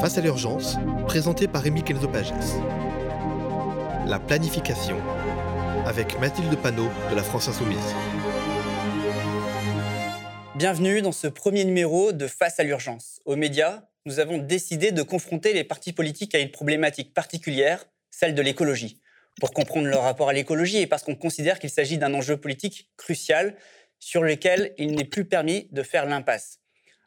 Face à l'urgence, présenté par Rémi Kenzopages. La planification, avec Mathilde Panot de la France Insoumise. Bienvenue dans ce premier numéro de Face à l'urgence. Aux médias, nous avons décidé de confronter les partis politiques à une problématique particulière, celle de l'écologie. Pour comprendre leur rapport à l'écologie et parce qu'on considère qu'il s'agit d'un enjeu politique crucial sur lequel il n'est plus permis de faire l'impasse.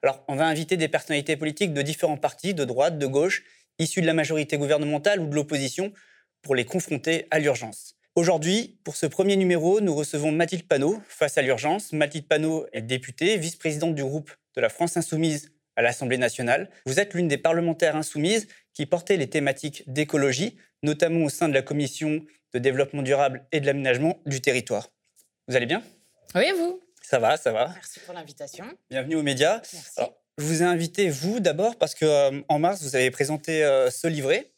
Alors, on va inviter des personnalités politiques de différents partis, de droite, de gauche, issus de la majorité gouvernementale ou de l'opposition, pour les confronter à l'urgence. Aujourd'hui, pour ce premier numéro, nous recevons Mathilde Panot face à l'urgence. Mathilde Panot est députée, vice-présidente du groupe de la France Insoumise à l'Assemblée nationale. Vous êtes l'une des parlementaires insoumises qui portait les thématiques d'écologie, notamment au sein de la Commission de développement durable et de l'aménagement du territoire. Vous allez bien? Oui, vous? Ça va, ça va. Merci pour l'invitation. Bienvenue aux médias. Merci. je vous ai invité, vous, d'abord, parce qu'en euh, mars, vous avez présenté euh, ce livret,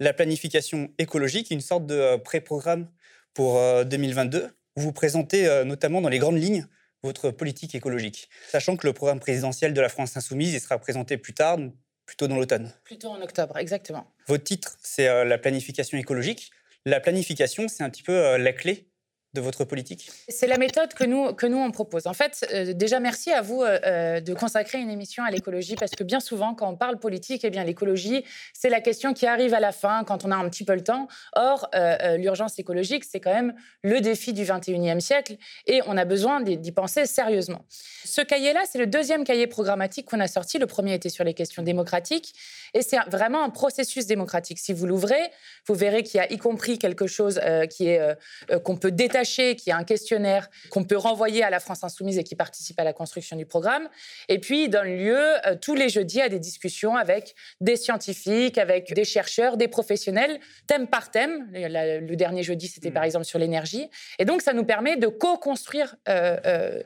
La planification écologique, une sorte de euh, pré-programme pour 2022, où vous présentez notamment dans les grandes lignes votre politique écologique, sachant que le programme présidentiel de la France insoumise il sera présenté plus tard, plutôt dans l'automne. Plutôt en octobre, exactement. Votre titre, c'est la planification écologique. La planification, c'est un petit peu la clé de votre politique? C'est la méthode que nous, que nous on propose. En fait, euh, déjà merci à vous euh, euh, de consacrer une émission à l'écologie parce que bien souvent, quand on parle politique, eh bien l'écologie, c'est la question qui arrive à la fin quand on a un petit peu le temps. Or, l'urgence écologique, c'est quand même le défi du 21e siècle et on a besoin d'y penser sérieusement. Ce cahier-là, c'est le deuxième cahier programmatique qu'on a sorti. Le premier était sur les questions démocratiques et c'est vraiment un processus démocratique. Si vous l'ouvrez, vous verrez qu'il y a y compris quelque chose qui est qu'on peut détacher qui est un questionnaire qu'on peut renvoyer à la France Insoumise et qui participe à la construction du programme. Et puis, il donne lieu euh, tous les jeudis à des discussions avec des scientifiques, avec des chercheurs, des professionnels, thème par thème. Le, dernier jeudi, c'était par mmh. exemple sur l'énergie. Et donc, ça nous permet de co-construire euh,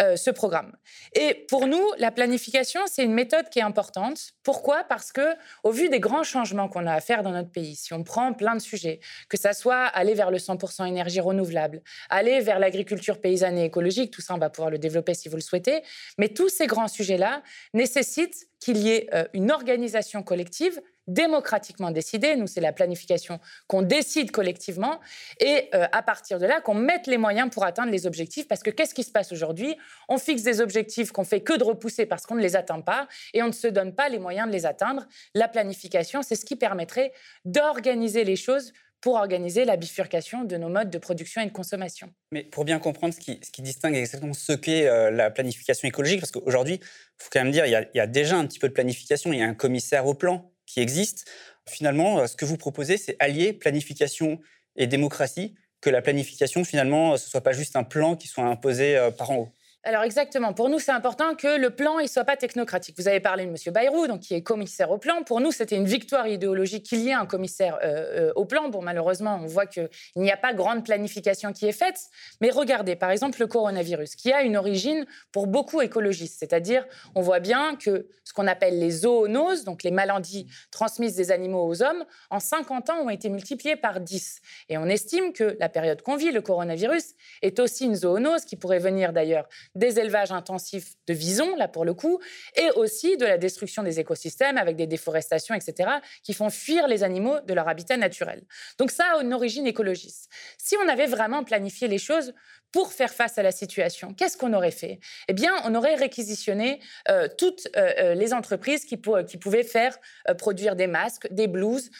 euh, ce programme. Et pour nous, la planification, c'est une méthode qui est importante. Pourquoi? Parce que, au vu des grands changements qu'on a à faire dans notre pays, si on prend plein de sujets, que ça soit aller vers le 100% énergie renouvelable, aller vers l'agriculture paysanne et écologique, tout ça, on va pouvoir le développer si vous le souhaitez. Mais tous ces grands sujets-là nécessitent qu'il y ait euh, une organisation collective démocratiquement décidée. Nous, c'est la planification qu'on décide collectivement et euh, à partir de là, qu'on mette les moyens pour atteindre les objectifs. Parce que qu'est-ce qui se passe aujourd'hui? On fixe des objectifs qu'on fait que de repousser parce qu'on ne les atteint pas et on ne se donne pas les moyens de les atteindre. La planification, c'est ce qui permettrait d'organiser les choses pour organiser la bifurcation de nos modes de production et de consommation. Mais pour bien comprendre ce qui, distingue exactement ce qu'est euh, la planification écologique, parce qu'aujourd'hui, il faut quand même dire, il y, a, il y, a, déjà un petit peu de planification, il y a un commissaire au plan qui existe. Finalement, euh, ce que vous proposez, c'est allier planification et démocratie, que la planification, finalement, ce ne soit pas juste un plan qui soit imposé euh, par en haut. Alors exactement. Pour nous, c'est important que le plan ne soit pas technocratique. Vous avez parlé de M. Bayrou, donc qui est commissaire au plan. Pour nous, c'était une victoire idéologique qu'il y ait un commissaire euh, euh, au plan. Bon, malheureusement, on voit qu'il n'y a pas grande planification qui est faite. Mais regardez, par exemple, le coronavirus, qui a une origine pour beaucoup écologistes. C'est-à-dire, on voit bien que ce qu'on appelle les zoonoses, donc les maladies transmises des animaux aux hommes, en 50 ans ont été multipliées par 10. Et on estime que la période qu'on vit, le coronavirus, est aussi une zoonose qui pourrait venir d'ailleurs des élevages intensifs de visons, là pour le coup, et aussi de la destruction des écosystèmes avec des déforestations, etc., qui font fuir les animaux de leur habitat naturel. Donc ça a une origine écologiste. Si on avait vraiment planifié les choses pour faire face à la situation, qu'est-ce qu'on aurait fait? Eh bien, on aurait réquisitionné euh, toutes euh, euh, les entreprises qui, qui pouvaient faire produire des masques, des blouses,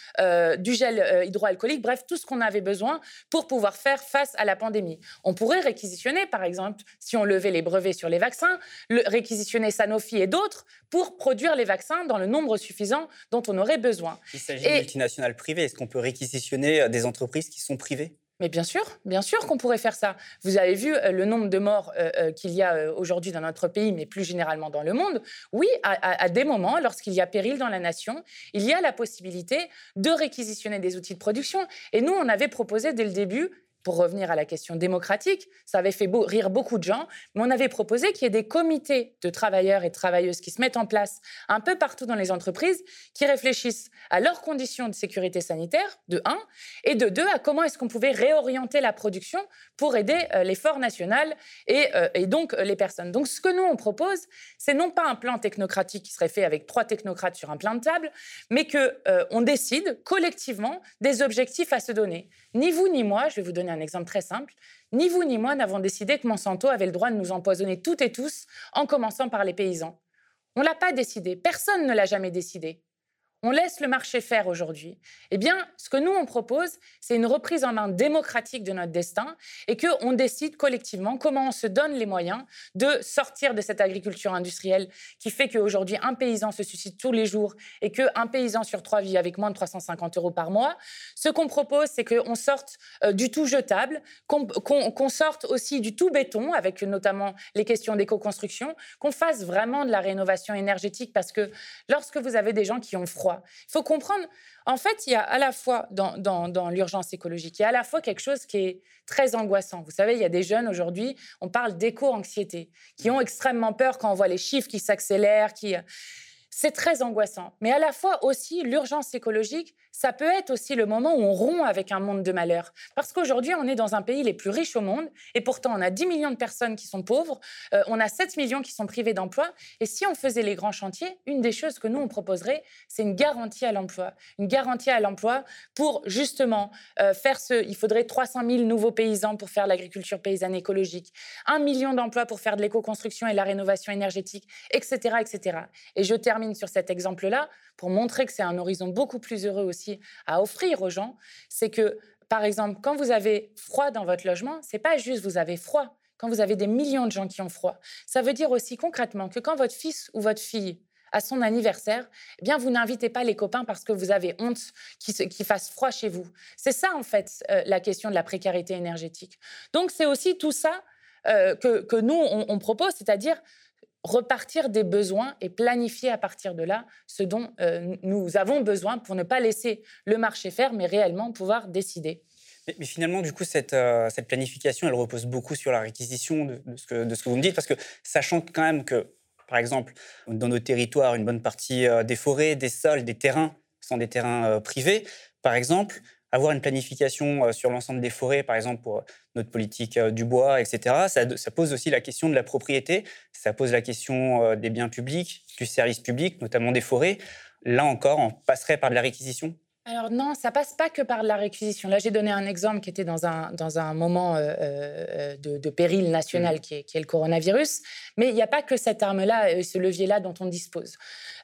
du gel hydroalcoolique, bref, tout ce qu'on avait besoin pour pouvoir faire face à la pandémie. On pourrait réquisitionner, par exemple, si on levait les brevets sur les vaccins, le, réquisitionner Sanofi et d'autres pour produire les vaccins dans le nombre suffisant dont on aurait besoin. Il s'agit de multinationales privées. Est-ce qu'on peut réquisitionner des entreprises qui sont privées? Mais bien sûr, bien sûr qu'on pourrait faire ça. Vous avez vu euh, le nombre de morts euh, euh, qu'il y a aujourd'hui dans notre pays, mais plus généralement dans le monde. Oui, à, des moments, lorsqu'il y a péril dans la nation, il y a la possibilité de réquisitionner des outils de production. Et nous, on avait proposé dès le début pour revenir à la question démocratique, ça avait fait rire beaucoup de gens, mais on avait proposé qu'il y ait des comités de travailleurs et de travailleuses qui se mettent en place un peu partout dans les entreprises, qui réfléchissent à leurs conditions de sécurité sanitaire, de un, et de deux, à comment est-ce qu'on pouvait réorienter la production pour aider euh, l'effort national et, euh, donc euh, les personnes. Donc ce que nous, on propose, c'est non pas un plan technocratique qui serait fait avec trois technocrates sur un plan de table, mais qu'on décide collectivement des objectifs à se donner. Ni vous ni moi, je vais vous donner un exemple très simple, ni vous ni moi n'avons décidé que Monsanto avait le droit de nous empoisonner toutes et tous, en commençant par les paysans. On ne l'a pas décidé, personne ne l'a jamais décidé on laisse le marché faire aujourd'hui. Eh bien, ce que nous, on propose, c'est une reprise en main démocratique de notre destin et qu'on décide collectivement comment on se donne les moyens de sortir de cette agriculture industrielle qui fait qu'aujourd'hui, un paysan se suscite tous les jours et qu'un paysan sur trois vit avec moins de 350 euros par mois. Ce qu'on propose, c'est qu'on sorte euh, du tout jetable, qu'on sorte aussi du tout béton, avec notamment les questions d'éco-construction, qu'on fasse vraiment de la rénovation énergétique parce que lorsque vous avez des gens qui ont froid, il faut comprendre, en fait, il y a à la fois dans, l'urgence écologique, il y a à la fois quelque chose qui est très angoissant. Vous savez, il y a des jeunes aujourd'hui, on parle d'éco-anxiété, qui ont extrêmement peur quand on voit les chiffres qui s'accélèrent, qui... C'est très angoissant. Mais à la fois aussi, l'urgence écologique, ça peut être aussi le moment où on rompt avec un monde de malheur. Parce qu'aujourd'hui, on est dans un pays les plus riches au monde, et pourtant, on a 10 millions de personnes qui sont pauvres, euh, on a 7 millions qui sont privés d'emploi. Et si on faisait les grands chantiers, une des choses que nous, on proposerait, c'est une garantie à l'emploi. Une garantie à l'emploi pour justement euh, faire ce... Il faudrait 300 000 nouveaux paysans pour faire l'agriculture paysanne écologique, un million d'emplois pour faire de l'éco-construction et la rénovation énergétique, etc., etc. Et je termine sur cet exemple-là pour montrer que c'est un horizon beaucoup plus heureux aussi à offrir aux gens, c'est que, par exemple, quand vous avez froid dans votre logement, c'est pas juste vous avez froid. Quand vous avez des millions de gens qui ont froid, ça veut dire aussi concrètement que quand votre fils ou votre fille à son anniversaire, eh bien, vous n'invitez pas les copains parce que vous avez honte qu'il fasse froid chez vous. C'est ça, en fait, euh, la question de la précarité énergétique. Donc, c'est aussi tout ça euh, que, nous, on propose, c'est-à-dire repartir des besoins et planifier à partir de là ce dont euh, nous avons besoin pour ne pas laisser le marché faire, mais réellement pouvoir décider. Mais, finalement, du coup, cette, euh, cette, planification, elle repose beaucoup sur la réquisition de, ce que, de ce que vous me dites, parce que sachant quand même que, par exemple, dans nos territoires, une bonne partie euh, des forêts, des sols, des terrains sont des terrains privés, par exemple, avoir une planification euh, sur l'ensemble des forêts, par exemple pour notre politique euh, du bois, etc., ça, pose aussi la question de la propriété, ça pose la question euh, des biens publics, du service public, notamment des forêts. Là encore, on passerait par de la réquisition alors non, ça passe pas que par la réquisition. Là, j'ai donné un exemple qui était dans un, dans un moment euh, euh, de, péril national mmh. qui, est, qui, est, le coronavirus. Mais il n'y a pas que cette arme-là, ce levier-là dont on dispose.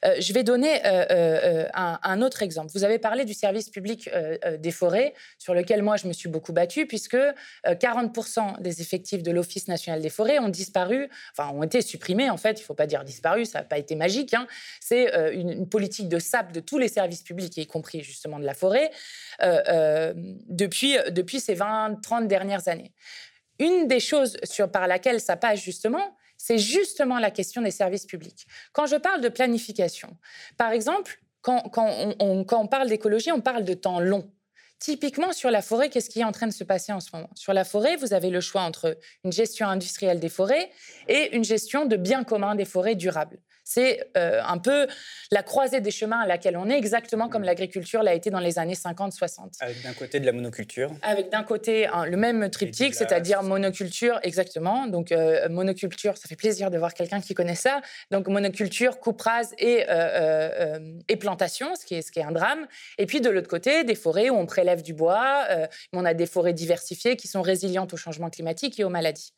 Euh, je vais donner un, autre exemple. Vous avez parlé du service public des forêts, sur lequel moi, je me suis beaucoup battue, puisque 40% des effectifs de l'Office national des forêts ont disparu, enfin, ont été supprimés, en fait. Il ne faut pas dire disparu, ça n'a pas été magique. Hein. C'est une, une politique de SAP de tous les services publics, y compris justement de la forêt, euh, euh, depuis, depuis ces 20-30 dernières années. Une des choses sur, par laquelle ça passe justement, c'est justement la question des services publics. Quand je parle de planification, par exemple, quand, quand, on, quand on parle d'écologie, on parle de temps long. Typiquement, sur la forêt, qu'est-ce qui est en train de se passer en ce moment? Sur la forêt, vous avez le choix entre une gestion industrielle des forêts et une gestion de biens communs des forêts durables. C'est euh, un peu la croisée des chemins à laquelle on est, exactement comme mm. l'agriculture l'a été dans les années 50-60. Avec d'un côté de la monoculture. Avec d'un côté le même triptyque, c'est-à-dire monoculture, exactement. Donc euh, monoculture, ça fait plaisir de voir quelqu'un qui connaît ça. Donc monoculture, coupe rase et, euh, et plantation, ce qui, est, ce qui est un drame. Et puis de l'autre côté, des forêts où on prélève du bois, on a des forêts diversifiées qui sont résilientes au changement climatique et aux maladies.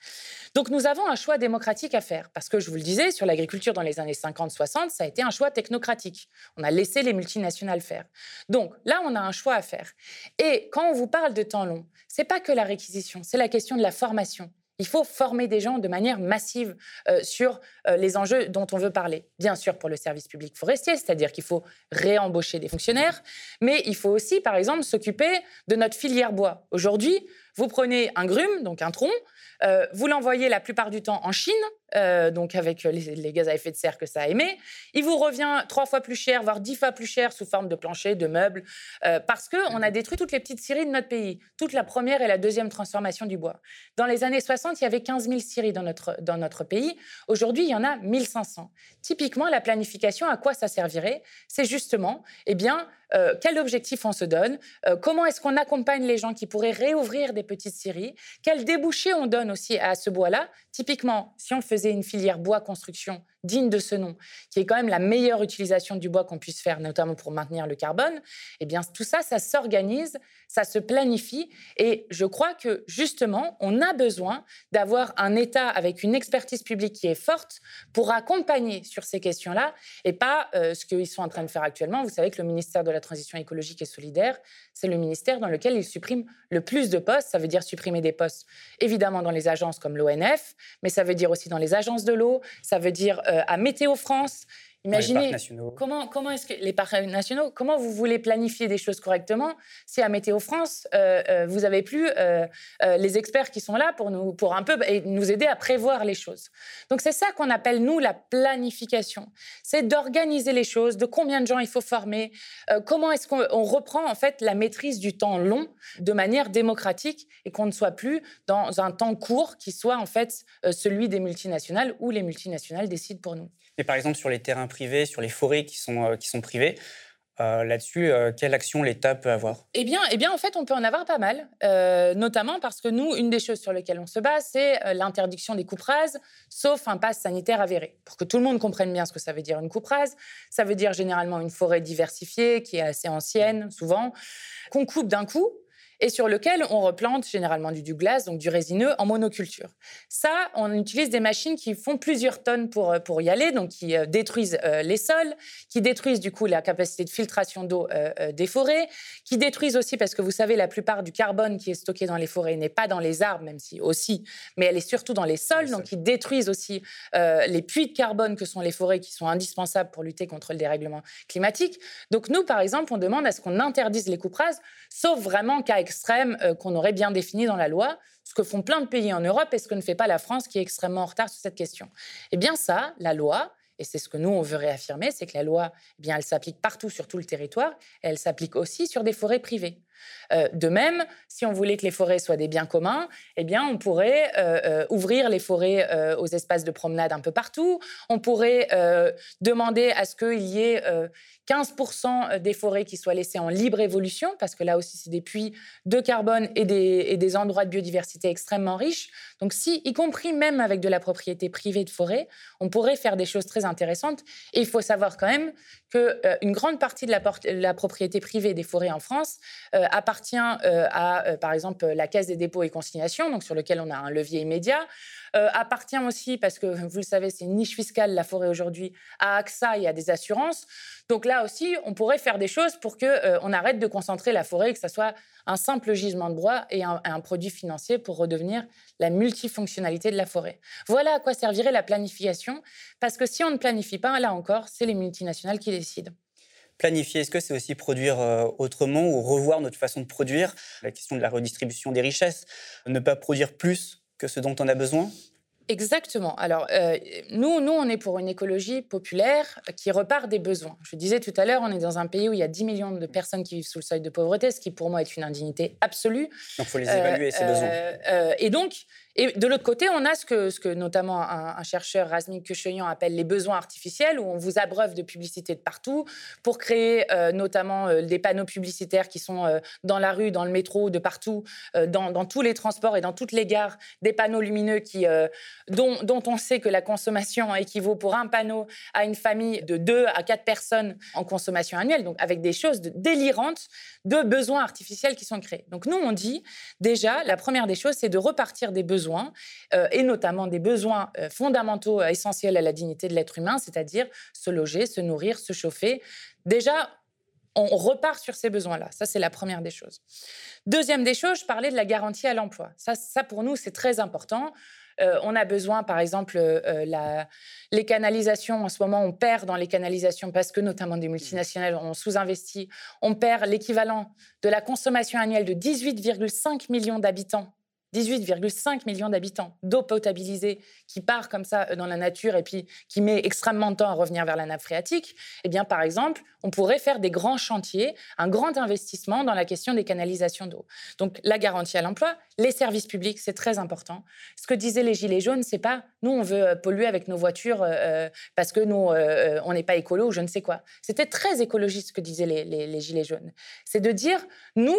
Donc nous avons un choix démocratique à faire, parce que je vous le disais, sur l'agriculture dans les années 50-60, ça a été un choix technocratique. On a laissé les multinationales faire. Donc là, on a un choix à faire. Et quand on vous parle de temps long, c'est pas que la réquisition, c'est la question de la formation. Il faut former des gens de manière massive euh, sur euh, les enjeux dont on veut parler. Bien sûr pour le service public forestier, c'est-à-dire qu'il faut réembaucher des fonctionnaires, mais il faut aussi, par exemple, s'occuper de notre filière bois. Aujourd'hui, vous prenez un grume, donc un tronc, euh, vous l'envoyez la plupart du temps en Chine, euh, donc avec les, gaz à effet de serre que ça émet. Il vous revient trois fois plus cher, voire dix fois plus cher sous forme de plancher, de meubles, euh, parce qu'on a détruit toutes les petites scieries de notre pays, toute la première et la deuxième transformation du bois. Dans les années 60, il y avait 15 000 scieries dans notre, dans notre pays. Aujourd'hui, il y en a 1500. Typiquement, la planification, à quoi ça servirait? C'est justement, eh bien, euh, quel objectif on se donne, euh, comment est-ce qu'on accompagne les gens qui pourraient réouvrir des petites scieries, quel débouché on donne aussi à ce bois-là? Typiquement, si on faisait une filière bois construction digne de ce nom, qui est quand même la meilleure utilisation du bois qu'on puisse faire, notamment pour maintenir le carbone, eh bien tout ça, ça s'organise, ça se planifie, et je crois que justement, on a besoin d'avoir un État avec une expertise publique qui est forte pour accompagner sur ces questions-là, et pas euh, ce qu'ils sont en train de faire actuellement. Vous savez que le ministère de la Transition écologique et solidaire, c'est le ministère dans lequel ils suppriment le plus de postes. Ça veut dire supprimer des postes, évidemment, dans les agences comme l'ONF, mais ça veut dire aussi dans les agences de l'eau, ça veut dire euh, à Météo France. Imaginez comment, comment est-ce que les parcs nationaux, comment vous voulez planifier des choses correctement? Si à Météo France euh, euh, vous avez plus les experts qui sont là pour nous pour un peu nous aider à prévoir les choses. Donc c'est ça qu'on appelle nous la planification. C'est d'organiser les choses, de combien de gens il faut former, comment est-ce qu'on reprend en fait la maîtrise du temps long de manière démocratique et qu'on ne soit plus dans un temps court qui soit en fait celui des multinationales où les multinationales décident pour nous. Et par exemple, sur les terrains privés, sur les forêts qui sont, euh, qui sont privées, euh, là-dessus, euh, quelle action l'État peut avoir? Eh bien, eh bien, en fait, on peut en avoir pas mal, notamment parce que nous, une des choses sur lesquelles on se base, c'est l'interdiction des coupes rases, sauf un pass sanitaire avéré. Pour que tout le monde comprenne bien ce que ça veut dire une coupe rase, ça veut dire généralement une forêt diversifiée, qui est assez ancienne, souvent, qu'on coupe d'un coup, et sur lequel on replante généralement du Douglas, donc du résineux, en monoculture. Ça, on utilise des machines qui font plusieurs tonnes pour, euh, pour y aller, donc qui euh, détruisent euh, les sols, qui détruisent du coup la capacité de filtration d'eau des forêts, qui détruisent aussi, parce que vous savez, la plupart du carbone qui est stocké dans les forêts n'est pas dans les arbres, même si aussi, mais elle est surtout dans les sols, donc qui détruisent aussi les puits de carbone que sont les forêts, qui sont indispensables pour lutter contre le dérèglement climatique. Donc nous, par exemple, on demande à ce qu'on interdise les coupes rases, sauf vraiment cas euh, qu'on aurait bien défini dans la loi, ce que font plein de pays en Europe et ce que ne fait pas la France qui est extrêmement en retard sur cette question. Eh bien ça, la loi, et c'est ce que nous, on veut réaffirmer, c'est que la loi, eh bien, elle s'applique partout sur tout le territoire et elle s'applique aussi sur des forêts privées. Euh, de même, si on voulait que les forêts soient des biens communs, eh bien, on pourrait euh, euh, ouvrir les forêts aux espaces de promenade un peu partout. On pourrait demander à ce qu'il y ait 15% des forêts qui soient laissées en libre évolution, parce que là aussi, c'est des puits de carbone et des, endroits de biodiversité extrêmement riches. Donc, si, y compris même avec de la propriété privée de forêt, on pourrait faire des choses très intéressantes. Et il faut savoir quand même qu'une grande partie de la, propriété privée des forêts en France appartient euh, à, euh, par exemple, la Caisse des dépôts et consignations, donc sur lequel on a un levier immédiat. Euh, appartient aussi, parce que vous le savez, c'est une niche fiscale, la forêt aujourd'hui, à AXA et à des assurances. Donc là aussi, on pourrait faire des choses pour qu'on on arrête de concentrer la forêt, que ce soit un simple gisement de bois et un, produit financier pour redevenir la multifonctionnalité de la forêt. Voilà à quoi servirait la planification, parce que si on ne planifie pas, là encore, c'est les multinationales qui décident planifier, est-ce que c'est aussi produire euh, autrement ou revoir notre façon de produire? La question de la redistribution des richesses, ne pas produire plus que ce dont on a besoin? Exactement. Alors, euh, nous, nous, on est pour une écologie populaire qui repart des besoins. Je disais tout à l'heure, on est dans un pays où il y a 10 millions de personnes qui vivent sous le seuil de pauvreté, ce qui pour moi est une indignité absolue. Donc, il faut les évaluer, ces besoins. Euh, et donc, et de l'autre côté, on a ce que, ce que notamment un, chercheur, Razmik Kecheyan, appelle les besoins artificiels, où on vous abreuve de publicité de partout pour créer euh, notamment euh, des panneaux publicitaires qui sont euh, dans la rue, dans le métro, de partout, dans, tous les transports et dans toutes les gares, des panneaux lumineux dont, on sait que la consommation équivaut pour un panneau à une famille de 2 à 4 personnes en consommation annuelle, donc avec des choses délirantes de besoins artificiels qui sont créés. Donc nous, on dit déjà, la première des choses, c'est de repartir des besoins euh, et notamment des besoins euh, fondamentaux euh, essentiels à la dignité de l'être humain, c'est-à-dire se loger, se nourrir, se chauffer. Déjà, on repart sur ces besoins-là. Ça, c'est la première des choses. Deuxième des choses, je parlais de la garantie à l'emploi. Ça, pour nous, c'est très important. on a besoin, par exemple, les canalisations, en ce moment, on perd dans les canalisations parce que notamment des multinationales ont sous-investi. On perd l'équivalent de la consommation annuelle de 18,5 millions d'habitants 18,5 millions d'habitants, d'eau potabilisée qui part comme ça euh, dans la nature et puis qui met extrêmement de temps à revenir vers la nappe phréatique, eh bien, par exemple, on pourrait faire des grands chantiers, un grand investissement dans la question des canalisations d'eau. Donc, la garantie à l'emploi, les services publics, c'est très important. Ce que disaient les Gilets jaunes, c'est pas nous, on veut euh, polluer avec nos voitures euh, parce que nous, on n'est pas écolo ou je ne sais quoi. C'était très écologiste ce que disaient les, Gilets jaunes. C'est de dire, nous,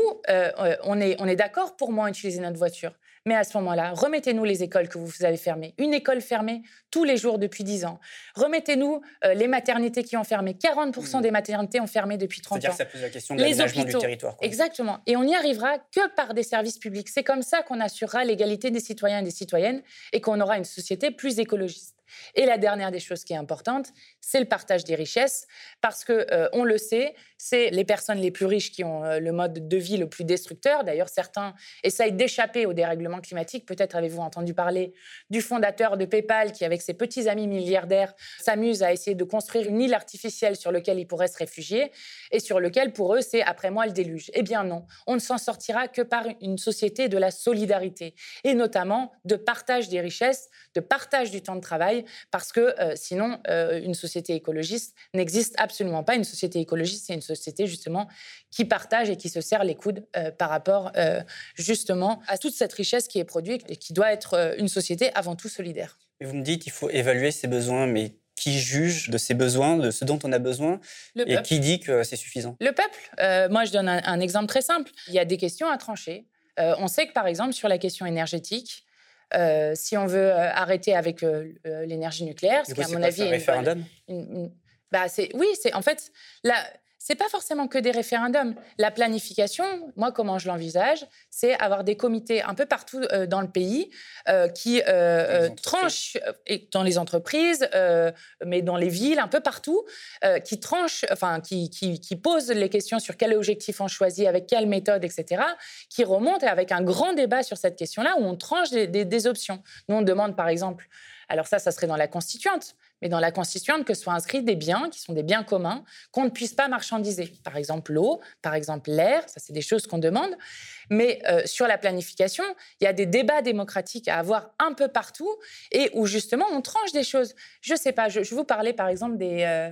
on est, on est d'accord pour moins utiliser notre voiture. Mais à ce moment-là, remettez-nous les écoles que vous avez fermées. Une école fermée tous les jours depuis 10 ans. Remettez-nous euh, les maternités qui ont fermé. 40% mmh. des maternités ont fermé depuis 30 ans. C'est-à-dire que ça pose la question de l'aménagement du territoire. Exactement. Et on n'y arrivera que par des services publics. C'est comme ça qu'on assurera l'égalité des citoyens et des citoyennes et qu'on aura une société plus écologiste. Et la dernière des choses qui est importante, c'est le partage des richesses, parce que euh, on le sait, c'est les personnes les plus riches qui ont euh, le mode de vie le plus destructeur. D'ailleurs, certains essayent d'échapper au dérèglement climatique. Peut-être avez-vous entendu parler du fondateur de PayPal qui, avec ses petits amis milliardaires, s'amuse à essayer de construire une île artificielle sur laquelle ils pourraient se réfugier et sur lequel, pour eux, c'est après moi le déluge. Eh bien non, on ne s'en sortira que par une société de la solidarité et notamment de partage des richesses, de partage du temps de travail parce que euh, sinon, euh, une société écologiste n'existe absolument pas. Une société écologiste, c'est une société justement qui partage et qui se serre les coudes euh, par rapport justement à toute cette richesse qui est produite et qui doit être une société avant tout solidaire. Et vous me dites qu'il faut évaluer ses besoins, mais qui juge de ses besoins, de ce dont on a besoin, et qui dit que c'est suffisant? Le peuple. moi, je donne un, exemple très simple. Il y a des questions à trancher. on sait que, par exemple, sur la question énergétique, euh, si on veut euh, arrêter avec euh, l'énergie nucléaire, ce qui, à mon avis, un référendum? bah, c'est oui, c'est en fait là c'est pas forcément que des référendums. La planification, moi, comment je l'envisage, c'est avoir des comités un peu partout euh, dans le pays euh, qui euh, tranchent, et dans les entreprises, mais dans les villes, un peu partout, qui tranchent, enfin, qui, qui, posent les questions sur quel objectif on choisit, avec quelle méthode, etc., qui remontent avec un grand débat sur cette question-là où on tranche des, des options. Nous, on demande, par exemple, alors ça, ça serait dans la constituante mais dans la constituante, que soient inscrits des biens qui sont des biens communs qu'on ne puisse pas marchandiser. Par exemple, l'eau, par exemple, l'air, ça c'est des choses qu'on demande. Mais euh, sur la planification, il y a des débats démocratiques à avoir un peu partout et où justement on tranche des choses. Je sais pas, je, vous parlais par exemple des... Euh,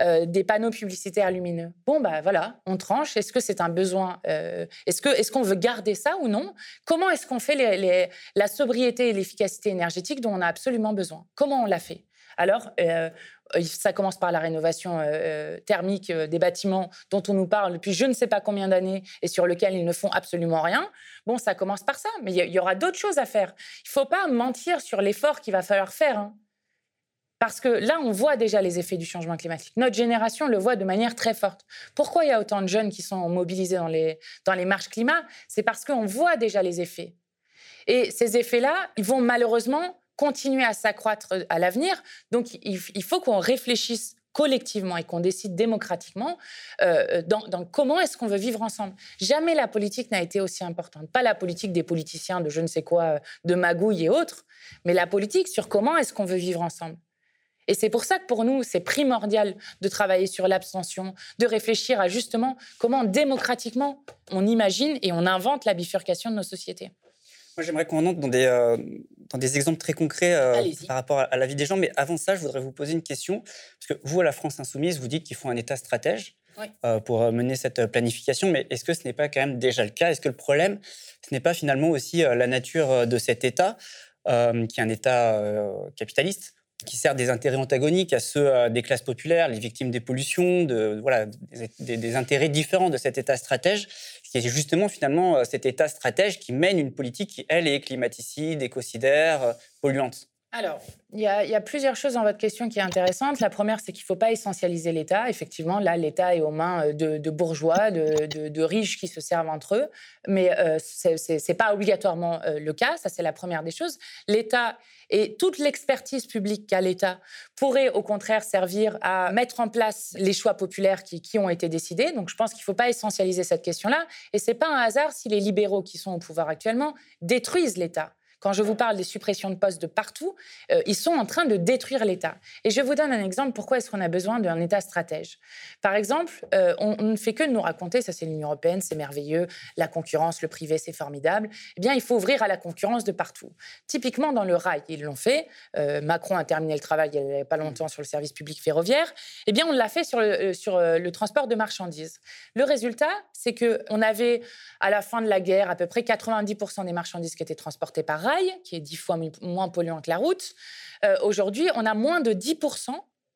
euh, des panneaux publicitaires lumineux. Bon, bah voilà, on tranche. Est-ce que c'est un besoin Est-ce que est-ce qu'on veut garder ça ou non? Comment est-ce qu'on fait la sobriété et l'efficacité énergétique dont on a absolument besoin? Comment on l'a fait? Alors, euh, ça commence par la rénovation euh, euh, thermique des bâtiments dont on nous parle depuis je ne sais pas combien d'années et sur lesquels ils ne font absolument rien. Bon, ça commence par ça, mais il y, aura d'autres choses à faire. Il ne faut pas mentir sur l'effort qu'il va falloir faire. Hein. Parce que là, on voit déjà les effets du changement climatique. Notre génération le voit de manière très forte. Pourquoi il y a autant de jeunes qui sont mobilisés dans les, dans les marches climat? C'est parce qu'on voit déjà les effets. Et ces effets-là, ils vont malheureusement continuer à s'accroître euh, à l'avenir. Donc, il, faut qu'on réfléchisse collectivement et qu'on décide démocratiquement euh, dans, comment est-ce qu'on veut vivre ensemble. Jamais la politique n'a été aussi importante. Pas la politique des politiciens de je ne sais quoi, euh, de magouille et autres, mais la politique sur comment est-ce qu'on veut vivre ensemble. Et c'est pour ça que pour nous, c'est primordial de travailler sur l'abstention, de réfléchir à justement comment démocratiquement on imagine et on invente la bifurcation de nos sociétés. Moi, j'aimerais qu'on entre dans des, euh, dans des exemples très concrets euh, par rapport à, la vie des gens. Mais avant ça, je voudrais vous poser une question. Parce que vous, à la France Insoumise, vous dites qu'il faut un État stratège euh, pour mener cette planification. Mais est-ce que ce n'est pas quand même déjà le cas? Est-ce que le problème, ce n'est pas finalement aussi la nature de cet État, qui est un État capitaliste? Qui sert des intérêts antagoniques à ceux des classes populaires, les victimes des pollutions, voilà, des, des intérêts différents de cet État stratège qui est justement finalement euh, cet État stratège qui mène une politique qui, elle, est climaticide, écocidaire, euh, polluante. Alors, il y, a plusieurs choses dans votre question qui est intéressante. La première, c'est qu'il ne faut pas essentialiser l'État. Effectivement, là, l'État est aux mains euh, de, bourgeois, de, riches qui se servent entre eux. Mais ce n'est pas obligatoirement le cas. Ça, c'est la première des choses. L'État et toute l'expertise publique qu'a l'État pourrait au contraire servir à mettre en place les choix populaires qui, ont été décidés. Donc je pense qu'il ne faut pas essentialiser cette question-là. Et ce n'est pas un hasard si les libéraux qui sont au pouvoir actuellement détruisent l'État quand je vous parle des suppressions de postes de partout, euh, ils sont en train de détruire l'État. Et je vous donne un exemple, pourquoi est-ce qu'on a besoin d'un État stratège? Par exemple, euh, on, ne fait que nous raconter, ça c'est l'Union européenne, c'est merveilleux, la concurrence, le privé, c'est formidable. Eh bien, il faut ouvrir à la concurrence de partout. Typiquement, dans le rail, ils l'ont fait. Euh, Macron a terminé le travail il n'y a pas longtemps sur le service public ferroviaire. Eh bien, on l'a fait sur le, sur le transport de marchandises. Le résultat, c'est qu'on avait, à la fin de la guerre, à peu près 90% des marchandises qui étaient transportées par qui est dix fois moins polluant que la route. Euh, aujourd'hui, on a moins de 10%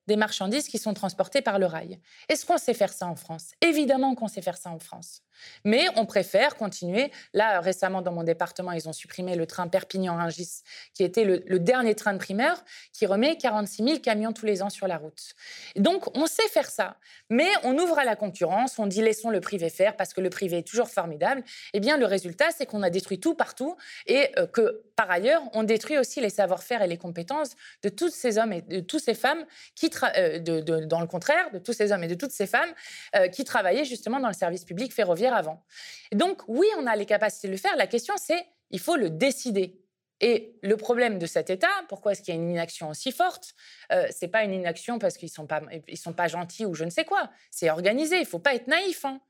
des marchandises qui sont transportées par le rail. Est-ce qu'on sait faire ça en France? Évidemment qu'on sait faire ça en France. Mais on préfère continuer. Là, récemment, dans mon département, ils ont supprimé le train Perpignan-Rungis, qui était le, dernier train de primeur, qui remet 46 000 camions tous les ans sur la route. Donc, on sait faire ça. Mais on ouvre à la concurrence, on dit laissons le privé faire, parce que le privé est toujours formidable. Eh bien, le résultat, c'est qu'on a détruit tout partout et euh, que, par ailleurs, on détruit aussi les savoir-faire et les compétences de tous ces hommes et de toutes ces femmes qui, euh, dans le contraire, de tous ces hommes et de toutes ces femmes euh, qui travaillaient justement dans le service public ferroviaire avant. donc, oui, on a les capacités de le faire. La question, c'est il faut le décider. Et le problème de cet État, pourquoi est-ce qu'il y a une inaction aussi forte? Euh, C'est pas une inaction parce qu'ils sont sont pas gentils ou je ne sais quoi. C'est organisé. Il faut pas être naïf. Hein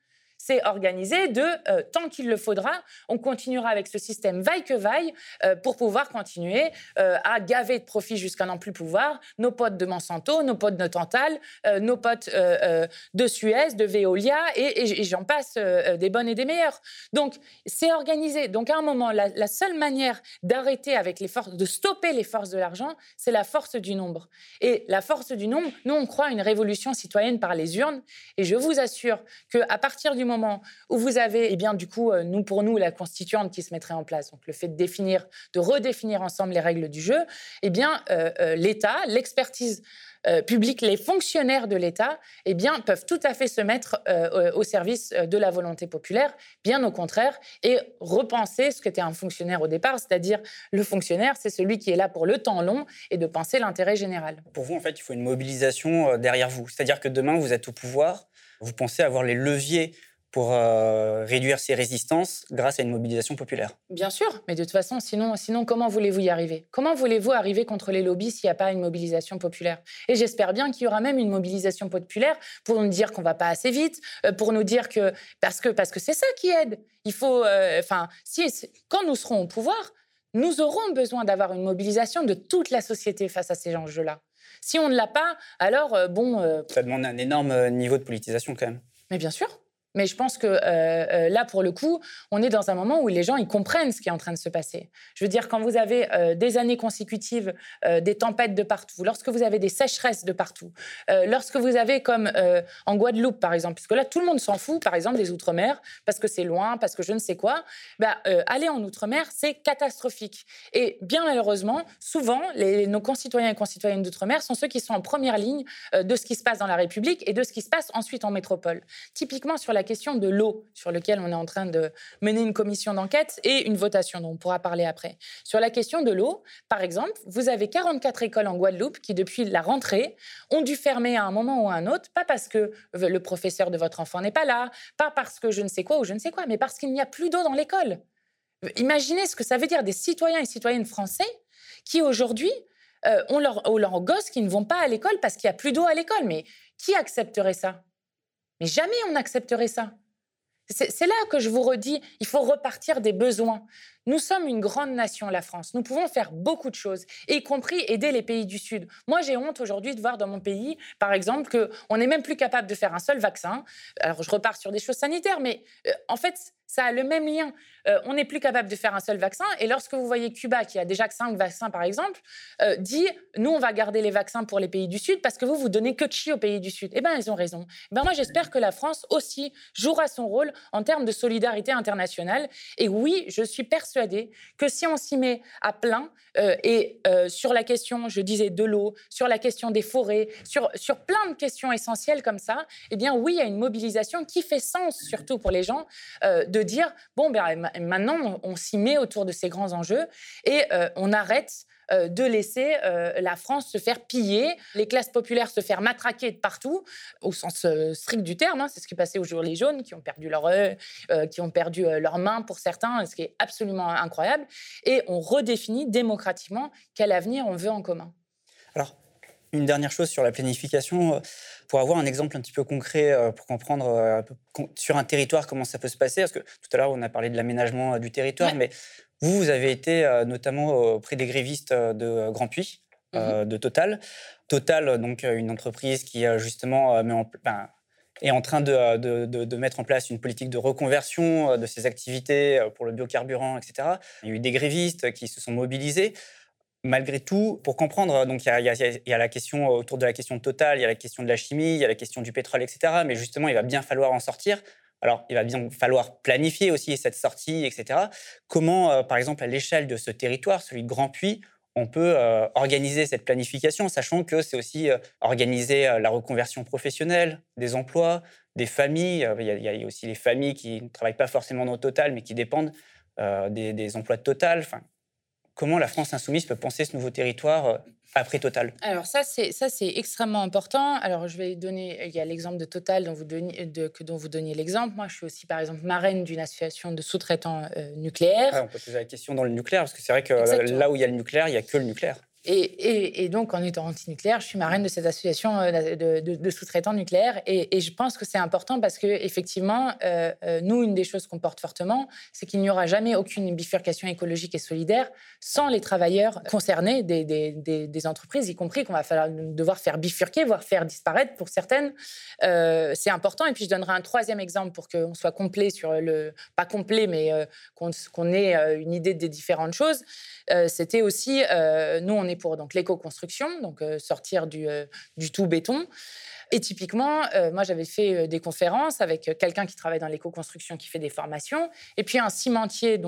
c'est organisé de euh, tant qu'il le faudra, on continuera avec ce système vaille que vaille euh, pour pouvoir continuer euh, à gaver de profit jusqu'à n'en plus pouvoir nos potes de Monsanto, nos potes de Tantal, nos potes de Suez, de Veolia et, j'en passe des bonnes et des meilleures. Donc c'est organisé. Donc à un moment, la, la seule manière d'arrêter avec les forces, de stopper les forces de l'argent, c'est la force du nombre. Et la force du nombre, nous on croit à une révolution citoyenne par les urnes. Et je vous assure que à partir du moment moment où vous avez, eh bien, du coup, euh, nous pour nous, la constituante qui se mettrait en place, donc le fait de définir, de redéfinir ensemble les règles du jeu, eh bien, euh, euh, l'État, l'expertise publique, les fonctionnaires de l'État, eh bien, peuvent tout à fait se mettre au service de la volonté populaire, bien au contraire, et repenser ce qu'était un fonctionnaire au départ, c'est-à-dire le fonctionnaire, c'est celui qui est là pour le temps long et de penser l'intérêt général. Pour vous, en fait, il faut une mobilisation derrière vous, c'est-à-dire que demain, vous êtes au pouvoir, vous pensez avoir les leviers pour euh, réduire ces résistances grâce à une mobilisation populaire. Bien sûr, mais de toute façon, sinon, sinon comment voulez-vous y arriver? Comment voulez-vous arriver contre les lobbies s'il n'y a pas une mobilisation populaire? Et j'espère bien qu'il y aura même une mobilisation populaire pour nous dire qu'on va pas assez vite, euh, pour nous dire que parce que parce que c'est ça qui aide. Il faut, euh, enfin, si quand nous serons au pouvoir, nous aurons besoin d'avoir une mobilisation de toute la société face à ces enjeux-là. Si on ne l'a pas, alors bon. Ça demande un énorme niveau de politisation quand même. Mais bien sûr. Mais je pense que euh, euh, là, pour le coup, on est dans un moment où les gens ils comprennent ce qui est en train de se passer. Je veux dire, quand vous avez euh, des années consécutives, des tempêtes de partout, lorsque vous avez des sécheresses de partout, lorsque vous avez comme en Guadeloupe, par exemple, puisque là, tout le monde s'en fout, par exemple, des Outre-mer, parce que c'est loin, parce que je ne sais quoi, bah, aller en Outre-mer, c'est catastrophique. Et bien malheureusement, souvent, nos concitoyens et concitoyennes d'Outre-mer sont ceux qui sont en première ligne de ce qui se passe dans la République et de ce qui se passe ensuite en métropole. Typiquement sur la la question de l'eau, sur lequel on est en train de mener une commission d'enquête et une votation dont on pourra parler après. Sur la question de l'eau, par exemple, vous avez 44 écoles en Guadeloupe qui, depuis la rentrée, ont dû fermer à un moment ou à un autre, pas parce que le professeur de votre enfant n'est pas là, pas parce que je ne sais quoi ou je ne sais quoi, mais parce qu'il n'y a plus d'eau dans l'école. Imaginez ce que ça veut dire des citoyens et citoyennes français qui aujourd'hui euh, ont, leur, leurs gosses qui ne vont pas à l'école parce qu'il n'y a plus d'eau à l'école. Mais qui accepterait ça? Mais jamais on accepterait ça. C'est là que je vous redis, il faut repartir des besoins. Nous sommes une grande nation, la France. Nous pouvons faire beaucoup de choses, y compris aider les pays du Sud. Moi, j'ai honte aujourd'hui de voir dans mon pays, par exemple, qu'on n'est même plus capable de faire un seul vaccin. Alors, je repars sur des choses sanitaires, mais euh, en fait, ça a le même lien. Euh, on n'est plus capable de faire un seul vaccin. Et lorsque vous voyez Cuba, qui a déjà cinq vaccins, par exemple, euh, dit nous, on va garder les vaccins pour les pays du Sud parce que vous, vous donnez que de chi aux pays du Sud. Eh bien, ils ont raison. Eh ben, moi, j'espère que la France aussi jouera son rôle en termes de solidarité internationale. Et oui, je suis persuadée que si on s'y met à plein, euh, et sur la question, je disais, de l'eau, sur la question des forêts, sur, sur plein de questions essentielles comme ça, eh bien, oui, il y a une mobilisation qui fait sens, surtout pour les gens, de dire bon, ben, maintenant, on, s'y met autour de ces grands enjeux et euh, on arrête de laisser la France se faire piller, les classes populaires se faire matraquer de partout, au sens strict du terme. Hein. c'est ce qui passé aux Gilets jaunes, qui ont perdu leur qui ont perdu leurs mains pour certains, ce qui est absolument incroyable. Et on redéfinit démocratiquement quel avenir on veut en commun. Une dernière chose sur la planification, euh, pour avoir un exemple un petit peu concret, euh, pour comprendre euh, sur un territoire comment ça peut se passer, parce que tout à l'heure on a parlé de l'aménagement du territoire, mais vous, vous avez été notamment auprès des grévistes de Grand Puy, mmh de Total. Total, donc une entreprise qui justement met en, ben, est en train de, de, mettre en place une politique de reconversion de ses activités pour le biocarburant, etc. Il y a eu des grévistes qui se sont mobilisés malgré tout, pour comprendre, donc il y, a, la question autour de la question totale, il y a la question de la chimie, il y a la question du pétrole, etc. Mais justement, il va bien falloir en sortir. Alors, il va bien falloir planifier aussi cette sortie, etc. Comment, euh, par exemple, à l'échelle de ce territoire, celui de Grand Puy, on peut euh, organiser cette planification, sachant que c'est aussi euh, organiser la reconversion professionnelle, des emplois, des familles. Il y, a, aussi les familles qui ne travaillent pas forcément dans Total, mais qui dépendent des, des, emplois de Total. Enfin, comment la France insoumise peut penser ce nouveau territoire euh, après Total Alors ça c'est ça c'est extrêmement important. Alors je vais donner il y a l'exemple de Total dont vous donniez de, que dont vous donniez l'exemple. Moi je suis aussi par exemple marraine d'une association de sous-traitants euh, nucléaires. on peut poser la question dans le nucléaire parce que c'est vrai que là où il y a le nucléaire il y a que le nucléaire. Et, donc, en étant anti-nucléaire, je suis marraine de cette association euh, de, sous-traitants nucléaires. Et, je pense que c'est important parce que, effectivement, euh, euh, nous, une des choses qu'on porte fortement, c'est qu'il n'y aura jamais aucune bifurcation écologique et solidaire sans les travailleurs concernés des, entreprises, y compris qu'on va falloir, devoir faire bifurquer, voire faire disparaître pour certaines. c'est important. Et puis, je donnerai un troisième exemple pour qu'on soit complet sur le. Pas complet, mais qu'on ait une idée des différentes choses. C'était aussi. nous, on est pour donc l'éco-construction, donc euh, sortir euh, du tout béton. Et typiquement, euh, moi, j'avais fait euh, des conférences avec euh, quelqu'un qui travaille dans l'éco-construction, qui fait des formations, et puis un cimentier,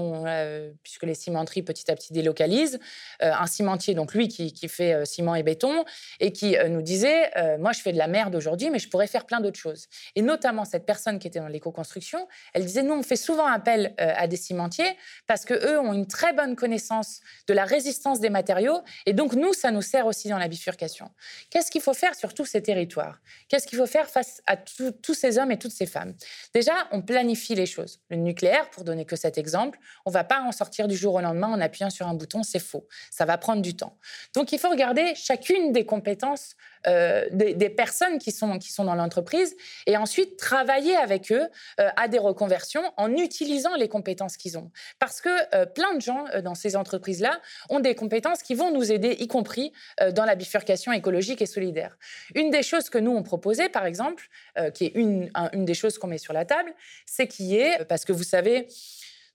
puisque les cimenteries petit à petit délocalisent, un cimentier, donc lui, qui, qui fait ciment et béton, et qui nous disait, moi, je fais de la merde aujourd'hui, mais je pourrais faire plein d'autres choses. Et notamment, cette personne qui était dans l'éco-construction, elle disait, nous, on fait souvent appel à des cimentiers parce que eux ont une très bonne connaissance de la résistance des matériaux, et donc nous, ça nous sert aussi dans la bifurcation. Qu'est-ce qu'il faut faire sur tous ces territoires? Qu'est-ce qu'il faut faire face à tous ces hommes et toutes ces femmes? Déjà, on planifie les choses. Le nucléaire, pour donner que cet exemple, on ne va pas en sortir du jour au lendemain en appuyant sur un bouton, c'est faux. Ça va prendre du temps. Donc, il faut regarder chacune des compétences euh, des, personnes qui sont, qui sont dans l'entreprise et ensuite travailler avec eux euh, à des reconversions en utilisant les compétences qu'ils ont. Parce que euh, plein de gens dans ces entreprises-là ont des compétences qui vont nous aider, y compris dans la bifurcation écologique et solidaire. Une des choses que nous, on proposait, par exemple, qui est une, une des choses qu'on met sur la table, c'est qu'il y ait, parce que vous savez,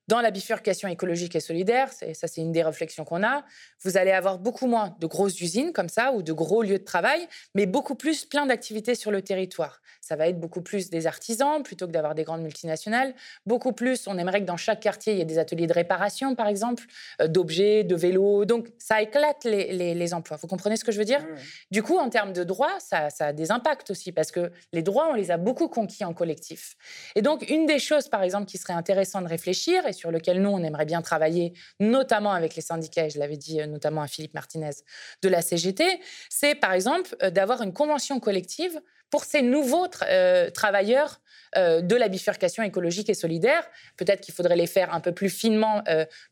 dans la bifurcation écologique et solidaire, ça c'est une des réflexions qu'on a, vous allez avoir beaucoup moins de grosses usines comme ça ou de gros lieux de travail, mais beaucoup plus plein d'activités sur le territoire. Ça va être beaucoup plus des artisans plutôt que d'avoir des grandes multinationales. Beaucoup plus, on aimerait que dans chaque quartier, il y ait des ateliers de réparation, par exemple, euh, d'objets, de vélos. Donc ça éclate les, emplois. Vous comprenez ce que je veux dire? Du coup, en termes de droits, ça, ça a des impacts aussi parce que les droits, on les a beaucoup conquis en collectif. Et donc, une des choses, par exemple, qui serait intéressant de réfléchir, et sur lequel nous, on aimerait bien travailler, notamment avec les syndicats, et je l'avais dit euh, notamment à Philippe Martinez de la CGT, c'est par exemple euh, d'avoir une convention collective pour ces nouveaux euh, travailleurs de la bifurcation écologique et solidaire. Peut-être qu'il faudrait les faire un peu plus finement,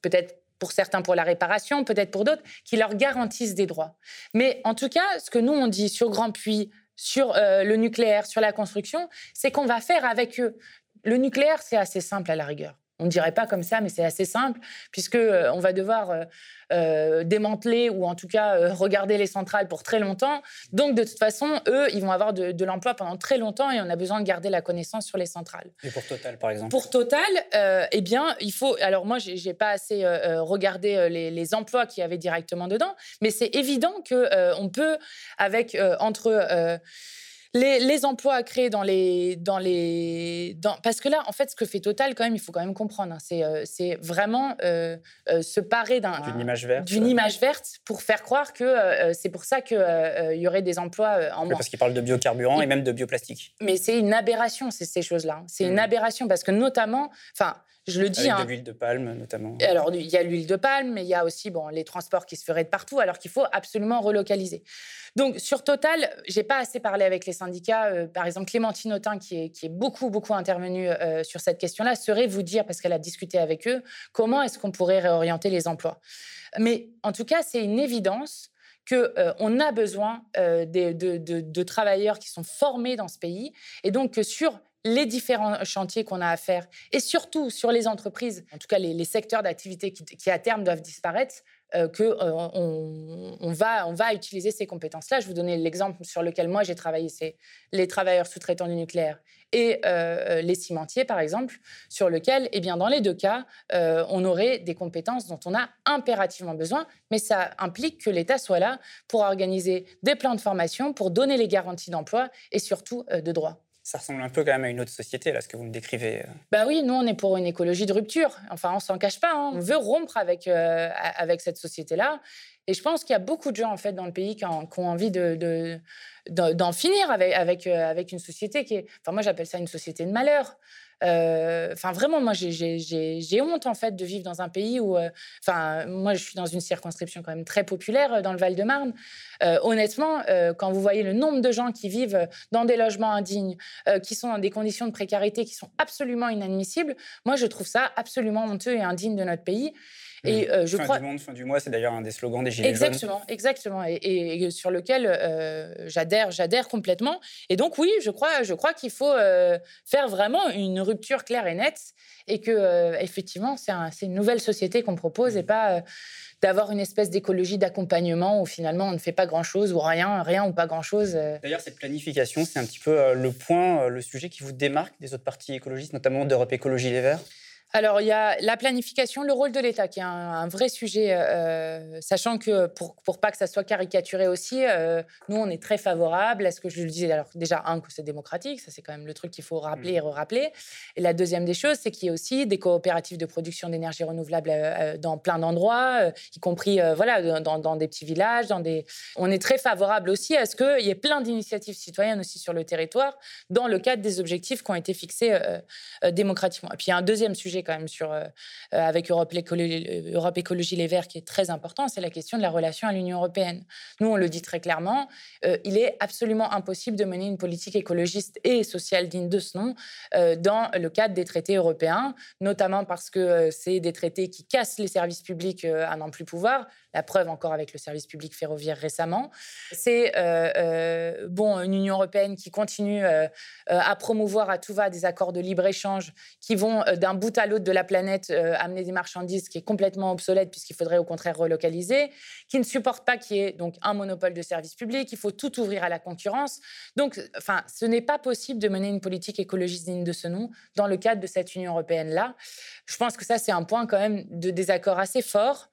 peut-être pour certains pour la réparation, peut-être pour d'autres, qui leur garantissent des droits. Mais en tout cas, ce que nous, on dit sur Grand Puy, sur le nucléaire, sur la construction, c'est qu'on va faire avec eux. Le nucléaire, c'est assez simple à la rigueur. On ne dirait pas comme ça, mais c'est assez simple, puisque euh, on va devoir euh, euh, démanteler ou en tout cas regarder les centrales pour très longtemps. Donc, de toute façon, eux, ils vont avoir de, l'emploi pendant très longtemps et on a besoin de garder la connaissance sur les centrales. Et pour Total, par exemple? Pour Total, eh bien, il faut. Alors, moi, j'ai pas assez regardé les, les, emplois qu'il y avait directement dedans, mais c'est évident qu'on peut, avec entre les, emplois à créer dans les, dans les, dans, parce que là, en fait, ce que fait Total, quand même, il faut quand même comprendre, hein, c'est, euh, c'est vraiment euh, euh, se parer d'un, d'une image verte, d'une image verte pour faire croire que c'est pour ça qu'il il y aurait des emplois en moins. parce qu'il parle de biocarburant et, même de bioplastique. Mais c'est une aberration, c'est ces choses-là. Hein. C'est une mmh. aberration parce que notamment, enfin, je le dis. Avec hein, de l'huile de palme, notamment. Alors, il y a l'huile de palme, mais il y a aussi bon, les transports qui se feraient de partout, alors qu'il faut absolument relocaliser. Donc, sur Total, j'ai pas assez parlé avec les syndicats. Euh, par exemple, Clémentine Autain, qui est, qui est beaucoup, beaucoup intervenue euh, sur cette question-là, saurait vous dire, parce qu'elle a discuté avec eux, comment est-ce qu'on pourrait réorienter les emplois. Mais en tout cas, c'est une évidence qu'on euh, on a besoin de, de, de, travailleurs qui sont formés dans ce pays, et donc que sur les différents chantiers qu'on a à faire, et surtout sur les entreprises, en tout cas les, secteurs d'activité qui, à terme doivent disparaître, euh, qu'on euh, on, va, utiliser ces compétences-là. Je vous donner l'exemple sur lequel moi j'ai travaillé, c'est les travailleurs sous-traitants du nucléaire et euh, les cimentiers, par exemple, sur lequel, eh bien, dans les deux cas, on aurait des compétences dont on a impérativement besoin, mais ça implique que l'État soit là pour organiser des plans de formation, pour donner les garanties d'emploi et surtout de droit ça ressemble un peu quand même à une autre société, là, ce que vous me décrivez. Euh. Bah oui, nous, on est pour une écologie de rupture. Enfin, on s'en cache pas. Hein. On veut rompre avec, euh, avec cette société-là. Et je pense qu'il y a beaucoup de gens, en fait, dans le pays qui ont, envie de, d'en finir avec, avec, euh, avec une société qui est... Enfin, moi, j'appelle ça une société de malheur. Euh, enfin, vraiment, moi, j'ai honte en fait de vivre dans un pays où, euh, enfin, moi, je suis dans une circonscription quand même très populaire euh, dans le Val-de-Marne. honnêtement, quand vous voyez le nombre de gens qui vivent dans des logements indignes, qui sont dans des conditions de précarité qui sont absolument inadmissibles, moi, je trouve ça absolument honteux et indigne de notre pays. Et euh, je fin crois... du monde, fin du mois, c'est d'ailleurs un des slogans des Gilets exactement, jaunes. Exactement, et, sur lequel euh, j'adhère, j'adhère complètement. Et donc oui, je crois, je crois qu'il faut euh, faire vraiment une rupture claire et nette, et que effectivement, c'est une nouvelle société qu'on propose, et mmh. pas d'avoir une espèce d'écologie d'accompagnement où finalement on ne fait pas grand-chose ou rien, rien ou pas grand-chose. D'ailleurs, cette planification, c'est un petit peu le point, le sujet qui vous démarque des autres partis écologistes, notamment d'Europe Écologie Les Verts? Alors, il y a la planification, le rôle de l'État, qui est un, vrai sujet, euh, sachant que pour, pour pas que ça soit caricaturé aussi, euh, nous, on est très favorable à ce que je le disais. Alors, déjà, un, que c'est démocratique, ça, c'est quand même le truc qu'il faut rappeler et mmh. re-rappeler. Et la deuxième des choses, c'est qu'il y a aussi des coopératives de production d'énergie renouvelable euh, dans plein d'endroits, y compris voilà, dans, dans, des petits villages. Dans des... On est très favorable aussi à ce qu'il y ait plein d'initiatives citoyennes aussi sur le territoire, dans le cadre des objectifs qui ont été fixés démocratiquement. Et puis, il y a un deuxième sujet quand même sur, euh, euh, avec Europe, Europe Écologie Les Verts qui est très important, c'est la question de la relation à l'Union européenne. Nous, on le dit très clairement, euh, il est absolument impossible de mener une politique écologiste et sociale digne de ce nom dans le cadre des traités européens, notamment parce que c'est des traités qui cassent les services publics à n'en plus pouvoir. La preuve encore avec le service public ferroviaire récemment. C'est bon une Union européenne qui continue à promouvoir à tout va des accords de libre échange qui vont d'un bout à l'autre de la planète euh, amener des marchandises qui est complètement obsolète puisqu'il faudrait au contraire relocaliser, qui ne supporte pas qu'il y ait donc un monopole de services publics, il faut tout ouvrir à la concurrence. Donc, enfin, ce n'est pas possible de mener une politique écologiste digne de ce nom dans le cadre de cette Union européenne-là. Je pense que ça, c'est un point quand même de désaccord assez fort.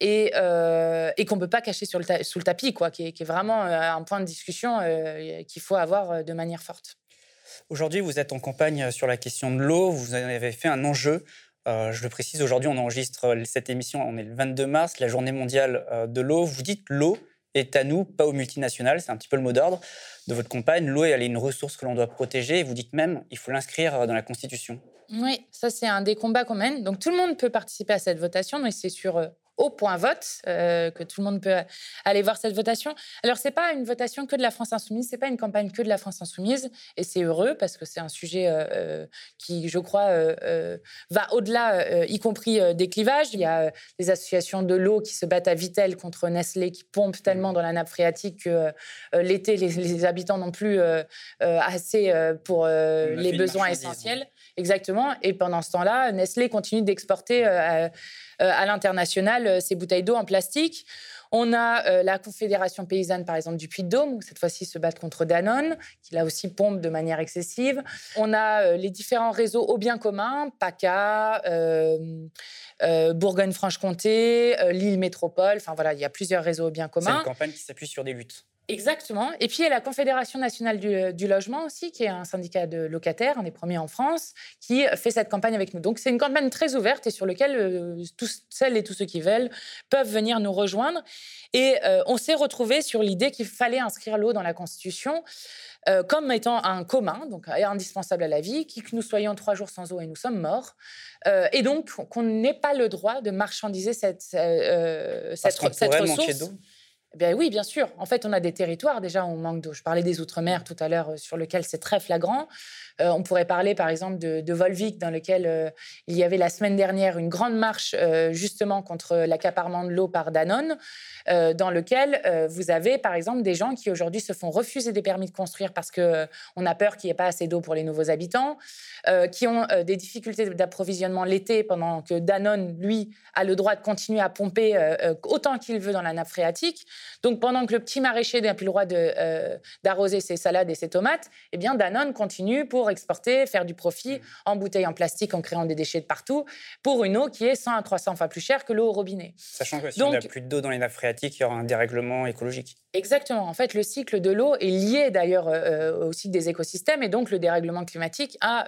Et, euh, et qu'on ne peut pas cacher sur le sous le tapis, quoi, qui est, vraiment euh, un point de discussion qu'il faut avoir de manière forte. Aujourd'hui, vous êtes en campagne sur la question de l'eau. Vous avez fait un enjeu. Euh, je le précise, aujourd'hui, on enregistre cette émission, on est le 22 mars, la journée mondiale euh, de l'eau. Vous dites l'eau est à nous, pas aux multinationales. C'est un petit peu le mot d'ordre de votre campagne. L'eau, elle est une ressource que l'on doit protéger. Et vous dites même, il faut l'inscrire euh, dans la Constitution. Oui, ça c'est un des combats qu'on mène. Donc tout le monde peut participer à cette votation, mais c'est sur au point vote, euh, que tout le monde peut aller voir cette votation. Alors, ce n'est pas une votation que de la France insoumise, ce n'est pas une campagne que de la France insoumise, et c'est heureux parce que c'est un sujet euh, euh, qui, je crois, va au-delà, y compris des clivages. Il y a des associations de l'eau qui se battent à Vitel contre Nestlé, qui pompent tellement dans la nappe phréatique que l'été, les, habitants n'ont plus assez pour les besoins essentiels. Exactement. Et pendant ce temps-là, Nestlé continue d'exporter euh, à l'international euh, ces bouteilles d'eau en plastique. On a euh, la Confédération paysanne, par exemple, du Puy-de-Dôme, qui cette fois-ci se battent contre Danone, qui là aussi pompe de manière excessive. On a les différents réseaux au bien commun, PACA, Bourgogne-Franche-Comté, Lille Métropole. Enfin voilà, il y a plusieurs réseaux au bien commun. C'est une campagne qui s'appuie sur des luttes. Exactement. Et puis il y a la Confédération nationale du, logement aussi, qui est un syndicat de locataires, un des premiers en France, qui fait cette campagne avec nous. Donc c'est une campagne très ouverte et sur laquelle euh, tous, celles et tous ceux qui veulent peuvent venir nous rejoindre. Et euh, on s'est retrouvé sur l'idée qu'il fallait inscrire l'eau dans la Constitution euh, comme étant un commun, donc indispensable à la vie, que nous soyons trois jours sans eau et nous sommes morts, et donc qu'on n'ait pas le droit de marchandiser cette, cette, cette ressource. Eh oui, bien sûr. En fait, on a des territoires déjà où on manque d'eau. Je parlais des Outre-mer tout à l'heure, euh, sur lequel c'est très flagrant. Euh, on pourrait parler, par exemple, de, Volvic, dans lequel euh, il y avait la semaine dernière une grande marche justement contre l'accaparement de l'eau par Danone, dans lequel vous avez, par exemple, des gens qui aujourd'hui se font refuser des permis de construire parce que on a peur qu'il n'y ait pas assez d'eau pour les nouveaux habitants, qui ont des difficultés d'approvisionnement l'été pendant que Danone, lui, a le droit de continuer à pomper autant qu'il veut dans la nappe phréatique. Donc pendant que le petit maraîcher n'a plus le droit euh, d'arroser ses salades et ses tomates, eh bien Danone continue pour exporter, faire du profit mmh. en bouteilles en plastique, en créant des déchets de partout, pour une eau qui est 100 à 300 fois plus chère que l'eau au robinet. Sachant que si on n'a plus d'eau dans les nappes phréatiques, il y aura un dérèglement écologique. Exactement. En fait, le cycle de l'eau est lié d'ailleurs euh, euh, au cycle des écosystèmes et donc le dérèglement climatique a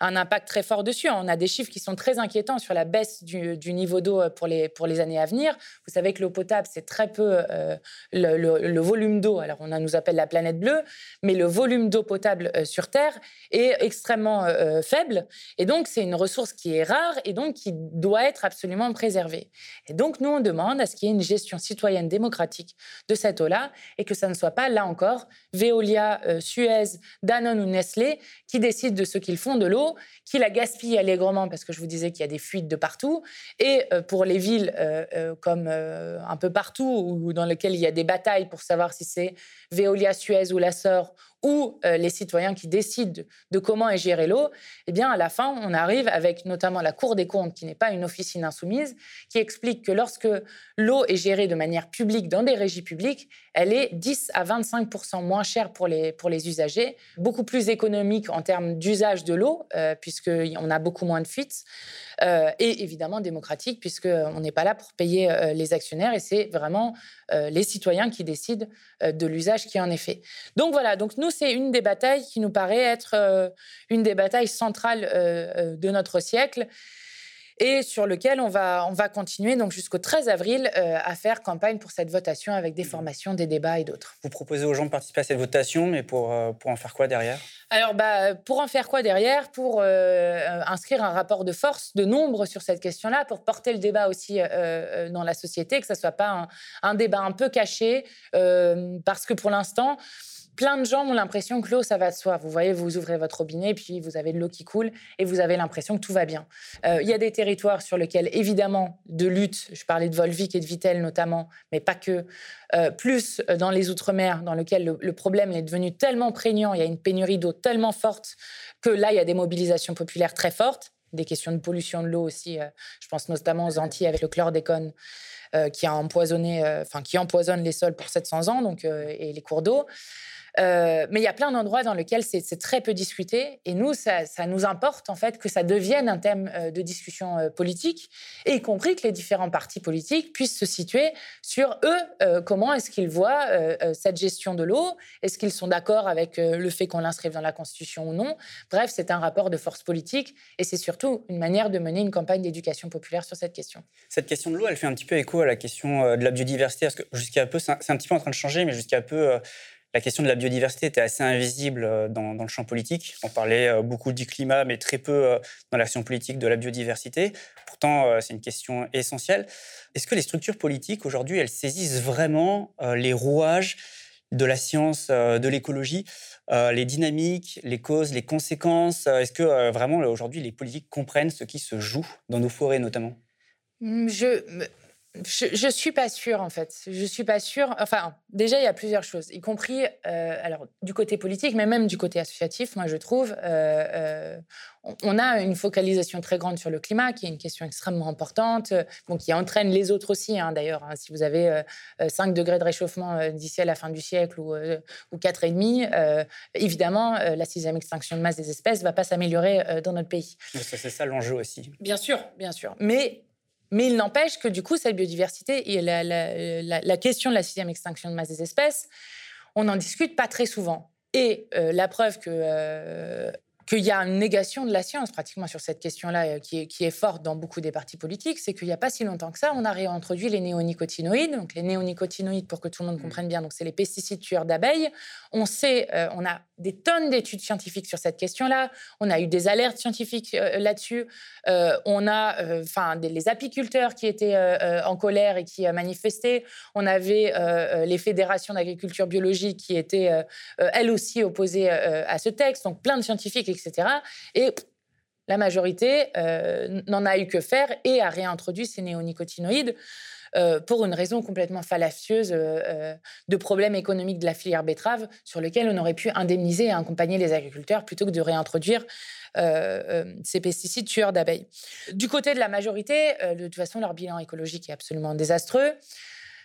un impact très fort dessus. On a des chiffres qui sont très inquiétants sur la baisse du, niveau d'eau pour les, pour les années à venir. Vous savez que l'eau potable, c'est très peu euh, le, volume d'eau, alors on nous appelle la planète bleue, mais le volume d'eau potable euh, sur Terre est extrêmement euh, faible. Et donc, c'est une ressource qui est rare et donc qui doit être absolument préservée. Et donc, nous, on demande à ce qu'il y ait une gestion citoyenne démocratique de cette eau-là et que ça ne soit pas, là encore, Veolia, Suez, Danone ou Nestlé qui décident de ce qu'ils font de l'eau, qui la gaspillent allègrement parce que je vous disais qu'il y a des fuites de partout. Et pour les villes comme un peu partout ou dans lequel il y a des batailles pour savoir si c'est Veolia, Suez ou la Sœur ou euh, les citoyens qui décident de comment est gérée l'eau, eh bien, à la fin, on arrive avec notamment la Cour des comptes, qui n'est pas une officine insoumise, qui explique que lorsque l'eau est gérée de manière publique dans des régies publiques, elle est 10 à 25% moins chère pour les, pour les usagers, beaucoup plus économique en termes d'usage de l'eau, euh, puisqu'on a beaucoup moins de fuites, euh, et évidemment démocratique, puisqu'on n'est pas là pour payer les actionnaires, et c'est vraiment les citoyens qui décident de l'usage qui en est fait. Donc voilà, donc nous, c'est une des batailles qui nous paraît être euh, une des batailles centrales euh, euh, de notre siècle et sur lequel on va, on va continuer donc jusqu'au 13 avril à faire campagne pour cette votation avec des mmh. formations, des débats et d'autres. Vous proposez aux gens de participer à cette votation, mais pour, pour en faire quoi derrière? Alors, bah, pour en faire quoi derrière? Pour inscrire un rapport de force, de nombre sur cette question-là, pour porter le débat aussi dans la société, que ce ne soit pas un, un, débat un peu caché, parce que pour l'instant, plein de gens ont l'impression que l'eau, ça va de soi. Vous voyez, vous ouvrez votre robinet, puis vous avez de l'eau qui coule, et vous avez l'impression que tout va bien. Euh, il y a des territoires sur lesquels, évidemment, de lutte, je parlais de Volvic et de Vitel notamment, mais pas que, euh, plus dans les Outre-mer, dans lequel le, problème est devenu tellement prégnant, il y a une pénurie d'eau tellement forte, que là, il y a des mobilisations populaires très fortes, des questions de pollution de l'eau aussi, euh, je pense notamment aux Antilles avec le chlordécone. qui a qui empoisonne les sols pour 700 ans, donc et les cours d'eau. Euh, mais il y a plein d'endroits dans lesquels c'est très peu discuté. Et nous, ça, nous importe en fait que ça devienne un thème euh, de discussion euh, politique, et y compris que les différents partis politiques puissent se situer sur eux, comment est-ce qu'ils voient cette gestion de l'eau, est-ce qu'ils sont d'accord avec le fait qu'on l'inscrive dans la Constitution ou non? Bref, c'est un rapport de force politique, et c'est surtout une manière de mener une campagne d'éducation populaire sur cette question. Cette question de l'eau, elle fait un petit peu écho à la question de la biodiversité, parce que jusqu'à peu, c'est un, petit peu en train de changer, mais jusqu'à peu la question de la biodiversité était assez invisible euh, dans, le champ politique. On parlait euh, beaucoup du climat, mais très peu euh, dans l'action politique de la biodiversité. Pourtant, c'est une question essentielle. Est-ce que les structures politiques, aujourd'hui, elles saisissent vraiment les rouages de la science, de l'écologie, les dynamiques, les causes, les conséquences? Est-ce que vraiment, aujourd'hui, les politiques comprennent ce qui se joue dans nos forêts, notamment? Mmh, je, je, ne suis pas sûre en fait. Je suis pas sûre. Enfin, déjà il y a plusieurs choses, y compris euh, alors du côté politique, mais même du côté associatif. Moi, je trouve euh, euh, on a une focalisation très grande sur le climat, qui est une question extrêmement importante, bon, qui entraîne les autres aussi. Hein, d'ailleurs, hein. si vous avez 5 degrés de réchauffement d'ici à la fin du siècle ou, ou 4,5, évidemment, la sixième extinction de masse des espèces ne va pas s'améliorer dans notre pays. C'est ça l'enjeu aussi. Bien sûr, bien sûr. Mais Mais il n'empêche que du coup, cette biodiversité et la, question de la sixième extinction de masse des espèces, on n'en discute pas très souvent. Et euh, la preuve que euh, qu'il y a une négation de la science pratiquement sur cette question-là euh, qui est, qui est, forte dans beaucoup des partis politiques, c'est qu'il n'y a pas si longtemps que ça, on a réintroduit les néonicotinoïdes. Donc les néonicotinoïdes, pour que tout le monde mmh. comprenne bien, donc c'est les pesticides tueurs d'abeilles. On sait, euh, on a des tonnes d'études scientifiques sur cette question-là. On a eu des alertes scientifiques euh, là-dessus. on a, enfin, les apiculteurs qui étaient en colère et qui manifestaient. On avait les fédérations d'agriculture biologique qui étaient elles aussi opposées à ce texte. Donc plein de scientifiques etc. Et la majorité euh, n'en a eu que faire et a réintroduit ces néonicotinoïdes euh, pour une raison complètement fallacieuse euh, de problèmes économiques de la filière betterave sur lequel on aurait pu indemniser et accompagner les agriculteurs plutôt que de réintroduire ces pesticides tueurs d'abeilles. Du côté de la majorité, de toute façon, leur bilan écologique est absolument désastreux.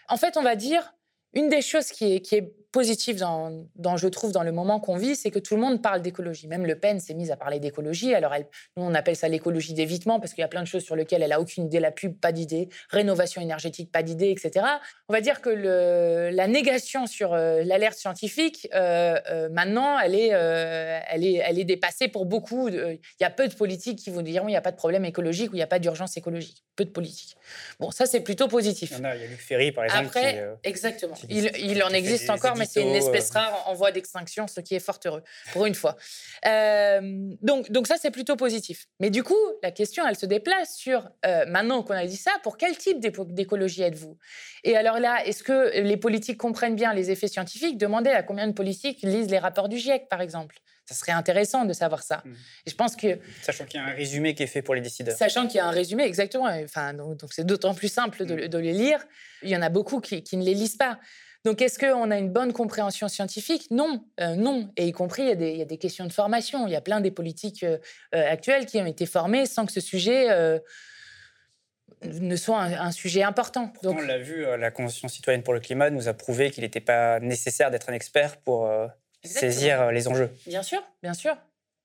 En fait, on va dire, une des choses qui est, qui est positif dans, je trouve, dans le moment qu'on vit, c'est que tout le monde parle d'écologie. Même Le Pen s'est mise à parler d'écologie. Alors, elle, nous, on appelle ça l'écologie d'évitement parce qu'il y a plein de choses sur lesquelles elle a aucune idée. La pub, pas d'idée. Rénovation énergétique, pas d'idée, etc. On va dire que le, la négation sur euh, l'alerte scientifique, euh, euh, maintenant, elle est, elle, est, elle est dépassée pour beaucoup. Il y a peu de politiques qui vous diront il n'y a pas de problème écologique ou il n'y a pas d'urgence écologique. Peu de politiques. Bon, ça, c'est plutôt positif. Il y, a, Luc Ferry, par exemple. Après, exactement. il, il en existe encore, mais c'est une espèce rare en voie d'extinction, ce qui est fort heureux, pour une fois. Euh, donc, donc ça, c'est plutôt positif. Mais du coup, la question, elle se déplace sur, euh, maintenant qu'on a dit ça, pour quel type d'écologie êtes-vous? Et alors là, est-ce que les politiques comprennent bien les effets scientifiques? Demandez à combien de politiques lisent les rapports du GIEC, par exemple. Ça serait intéressant de savoir ça. Mmh. Et je pense que... Sachant qu'il y a un résumé qui est fait pour les décideurs. Sachant qu'il y a un résumé, exactement. Enfin, donc c'est d'autant plus simple de, mmh. de, les lire. Il y en a beaucoup qui, qui ne les lisent pas. Donc, est-ce qu'on a une bonne compréhension scientifique? Non, euh, non. Et y compris, il y, a des, questions de formation. Il y a plein des politiques euh, euh, actuelles qui ont été formées sans que ce sujet ne soit un, sujet important. Donc, on l'a vu, la Convention citoyenne pour le climat nous a prouvé qu'il n'était pas nécessaire d'être un expert pour saisir les enjeux. Bien sûr, bien sûr.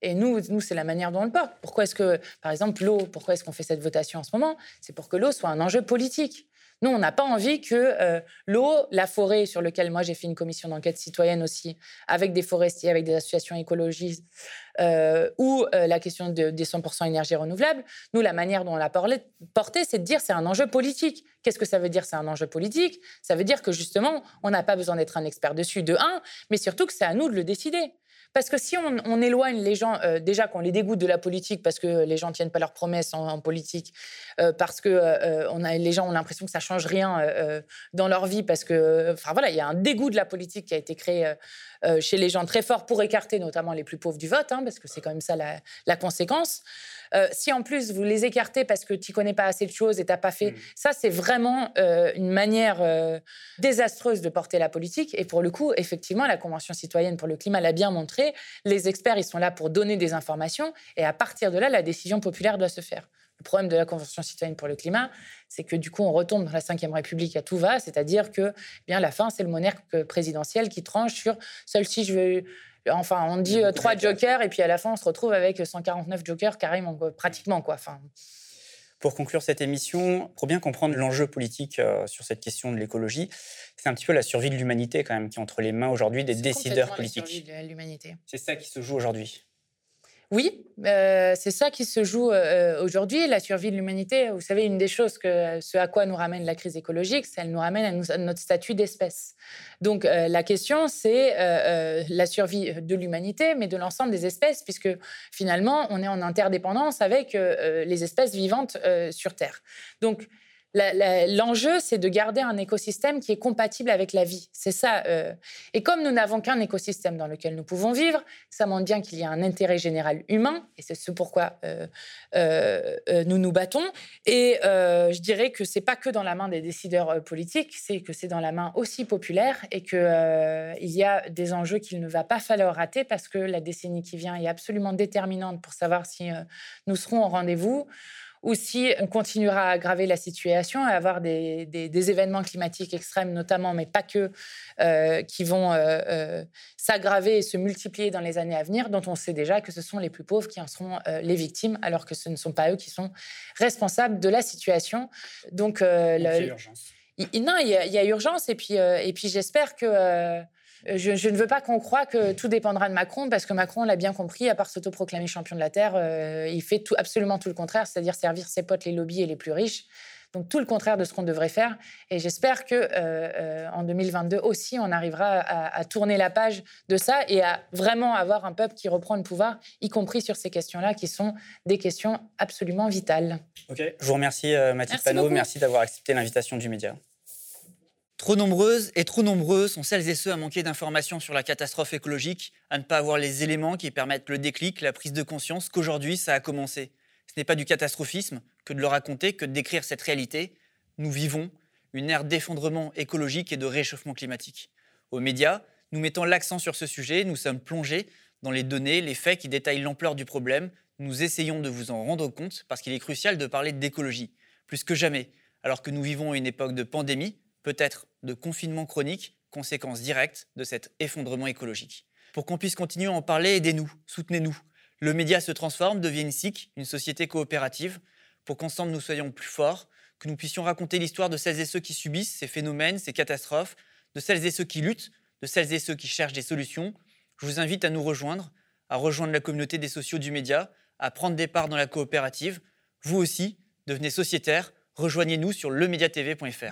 Et nous, nous c'est la manière dont on le porte. Pourquoi est-ce que, par exemple, l'eau, pourquoi est-ce qu'on fait cette votation en ce moment? C'est pour que l'eau soit un enjeu politique. Nous, on n'a pas envie que euh, l'eau, la forêt, sur laquelle moi j'ai fait une commission d'enquête citoyenne aussi, avec des forestiers, avec des associations écologistes, euh, ou euh, la question des 100% énergie renouvelable, nous, la manière dont on l'a porté, c'est de dire c'est un enjeu politique. Qu'est-ce que ça veut dire c'est un enjeu politique? Ça veut dire que justement, on n'a pas besoin d'être un expert dessus, de un, mais surtout que c'est à nous de le décider. Parce que si on, éloigne les gens, euh, déjà qu'on les dégoûte de la politique parce que les gens ne tiennent pas leurs promesses en, politique, euh, parce que euh, les gens ont l'impression que ça change rien dans leur vie, parce que, enfin voilà, il y a un dégoût de la politique qui a été créé chez les gens très fort pour écarter notamment les plus pauvres du vote, hein, parce que c'est quand même ça la conséquence. Euh, si en plus vous les écartez parce que tu connais pas assez de choses et t'as pas fait, mm. ça c'est vraiment euh, une manière euh, désastreuse de porter la politique. Et pour le coup, effectivement, la Convention citoyenne pour le climat l'a bien montré. Les experts, ils sont là pour donner des informations et à partir de là, la décision populaire doit se faire. Le problème de la Convention citoyenne pour le climat, c'est que du coup, on retombe dans la Ve République à tout va, c'est-à-dire que eh bien la fin, c'est le monarque présidentiel qui tranche sur seul si je veux Enfin, on dit euh, trois jokers et puis à la fin, on se retrouve avec 149 jokers carrément, pratiquement. Quoi. Enfin, pour conclure cette émission, pour bien comprendre l'enjeu politique euh, sur cette question de l'écologie, c'est un petit peu la survie de l'humanité quand même qui est entre les mains aujourd'hui des décideurs politiques. C'est ça qui se joue aujourd'hui. Oui, euh, c'est ça qui se joue euh, aujourd'hui, la survie de l'humanité. Vous savez, une des choses que ce à quoi nous ramène la crise écologique, c'est qu'elle nous ramène à, notre statut d'espèce. Donc euh, la question, c'est la survie de l'humanité, mais de l'ensemble des espèces, puisque finalement, on est en interdépendance avec les espèces vivantes sur Terre. Donc L'enjeu, c'est de garder un écosystème qui est compatible avec la vie. C'est ça. Euh. Et comme nous n'avons qu'un écosystème dans lequel nous pouvons vivre, ça montre bien qu'il y a un intérêt général humain, et c'est ce pourquoi euh, euh, nous nous battons. Et je dirais que c'est pas que dans la main des décideurs politiques, c'est que c'est dans la main aussi populaire, et qu'il il y a des enjeux qu'il ne va pas falloir rater parce que la décennie qui vient est absolument déterminante pour savoir si nous serons au rendez-vous ou si on continuera à aggraver la situation et avoir des, des, événements climatiques extrêmes notamment, mais pas que, euh, qui vont euh, euh, s'aggraver et se multiplier dans les années à venir, dont on sait déjà que ce sont les plus pauvres qui en seront les victimes, alors que ce ne sont pas eux qui sont responsables de la situation. Donc, il y a urgence. non, il y, a, urgence, et puis, et puis j'espère que euh, je, ne veux pas qu'on croie que tout dépendra de Macron, parce que Macron l'a bien compris, à part s'autoproclamer champion de la Terre, euh, il fait tout, absolument tout le contraire, c'est-à-dire servir ses potes, les lobbies et les plus riches. Donc tout le contraire de ce qu'on devrait faire. Et j'espère que euh, en 2022 aussi, on arrivera à, tourner la page de ça et à vraiment avoir un peuple qui reprend le pouvoir, y compris sur ces questions-là, qui sont des questions absolument vitales. Ok, je vous remercie Mathilde Panot, merci d'avoir accepté l'invitation du média. Trop nombreuses et trop nombreux sont celles et ceux à manquer d'informations sur la catastrophe écologique, à ne pas avoir les éléments qui permettent le déclic, la prise de conscience qu'aujourd'hui ça a commencé. Ce n'est pas du catastrophisme que de le raconter, que de décrire cette réalité. Nous vivons une ère d'effondrement écologique et de réchauffement climatique. Aux médias, nous mettons l'accent sur ce sujet, nous sommes plongés dans les données, les faits qui détaillent l'ampleur du problème. Nous essayons de vous en rendre compte parce qu'il est crucial de parler d'écologie, plus que jamais, alors que nous vivons une époque de pandémie, peut-être de confinement chronique, conséquence directe de cet effondrement écologique. Pour qu'on puisse continuer à en parler, aidez-nous, soutenez-nous. Le média se transforme, devient une SIC, une société coopérative, pour qu'ensemble nous soyons plus forts, que nous puissions raconter l'histoire de celles et ceux qui subissent ces phénomènes, ces catastrophes, de celles et ceux qui luttent, de celles et ceux qui cherchent des solutions. Je vous invite à nous rejoindre, à rejoindre la communauté des sociaux du média, à prendre des parts dans la coopérative. Vous aussi, devenez sociétaire, rejoignez-nous sur lemediatv.fr.